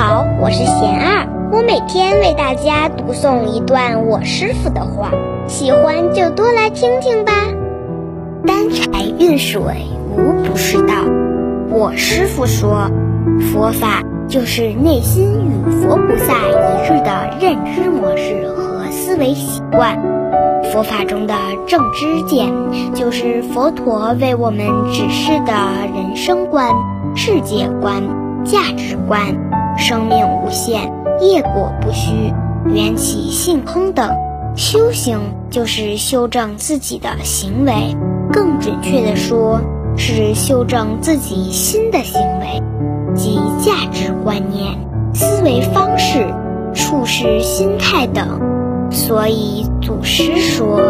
好我是贤二，我每天为大家读诵一段我师傅的话，喜欢就多来听听吧。担柴运水无不是道。我师傅说，佛法就是内心与佛菩萨一致的认知模式和思维习惯。佛法中的正知见，就是佛陀为我们指示的人生观、世界观、价值观。生命无限，业果不虚，缘起性空等。修行就是修正自己的行为，更准确的说，是修正自己心的行为，即价值观念、思维方式、处事心态等。所以祖师说：“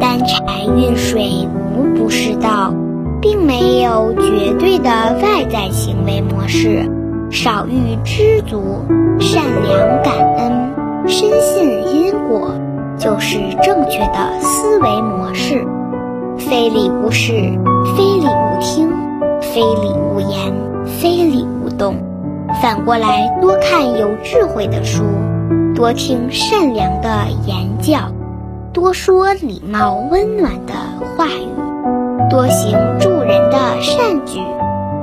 担柴运水无不是道，并没有绝对的外在行为模式。少欲知足，善良感恩，深信因果，就是正确的思维模式。非礼勿视，非礼勿听，非礼勿言，非礼勿动。反过来，多看有智慧的书。”多听善良的言教，多说礼貌温暖的话语，多行助人的善举，